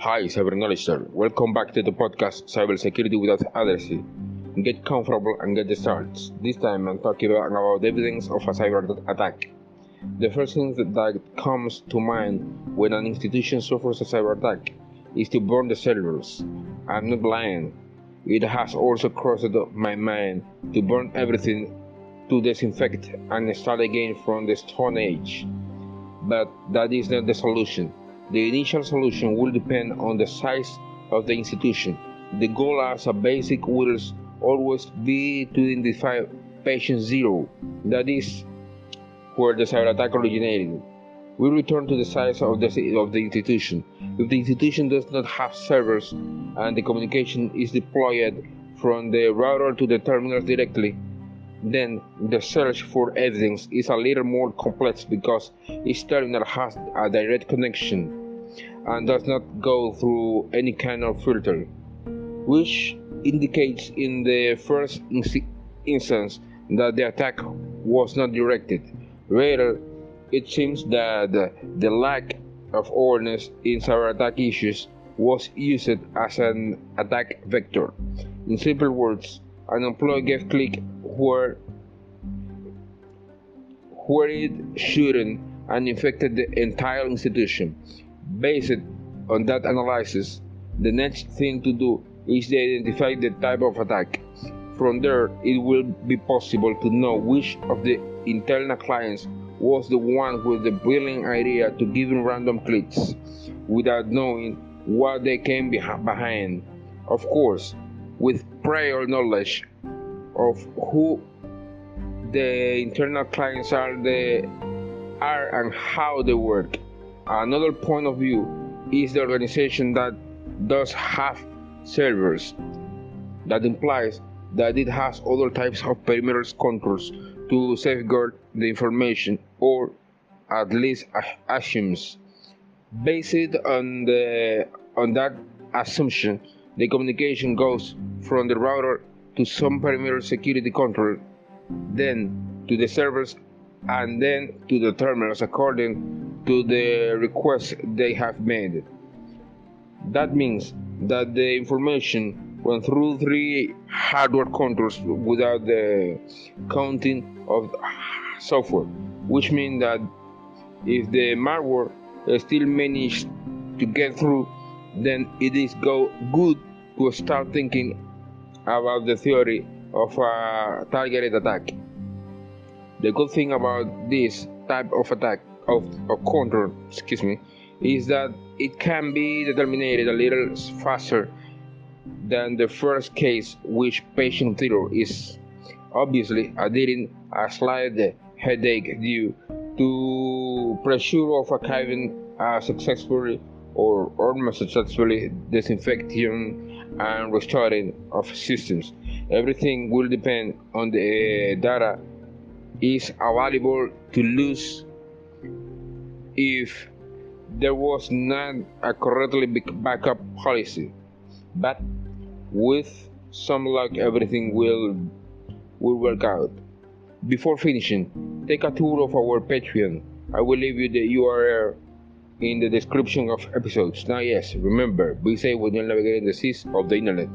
Hi, Cyber Knowledge sir. Welcome back to the podcast Cybersecurity Without Addressing. Get comfortable and get the starts. This time I'm talking about, evidence of a cyber attack. The first thing that comes to mind when an institution suffers a cyber attack is to burn the servers. I'm not lying. It has also crossed my mind to burn everything to disinfect and start again from the Stone Age. But that is not the solution. The initial solution will depend on the size of the institution. The goal as a basic will always be to identify patient zero, that is where the cyber attack originated. We return to the size of the, of the institution. If the institution does not have servers and the communication is deployed from the router to the terminals directly, then the search for evidence is a little more complex because each terminal has a direct connection and does not go through any kind of filter, which indicates in the first instance that the attack was not directed. Rather, it seems that the lack of awareness in cyber attack issues was used as an attack vector. In simple words, an employee gave click where where it shouldn't and infected the entire institution. Based on that analysis, the next thing to do is to identify the type of attack. From there, it will be possible to know which of the internal clients was the one with the brilliant idea to give random clicks without knowing what they came behind. Of course, with prior knowledge of who the internal clients are, the are and how they work. Another point of view is the organization that does have servers. That implies that it has other types of perimeter controls to safeguard the information or at least assumes. Based on the on that assumption, the communication goes from the router to some perimeter security control, then to the servers, and then to the terminals according to the request they have made. That means that the information went through three hardware controls without the counting of software, which means that if the malware still managed to get through, then it is go good to start thinking about the theory of a targeted attack. The good thing about this type of attack of, of control, excuse me, is that it can be determined a little faster than the first case, which patient zero is obviously adding a slight headache due to pressure of archiving uh, successfully or almost successfully disinfecting and restoring of systems. Everything will depend on the data is available to lose if there was not a correctly backup policy. But with some luck, everything will will work out. Before finishing, take a tour of our Patreon. I will leave you the URL in the description of episodes. Now, yes, remember, be safe when you're navigating the seas of the internet.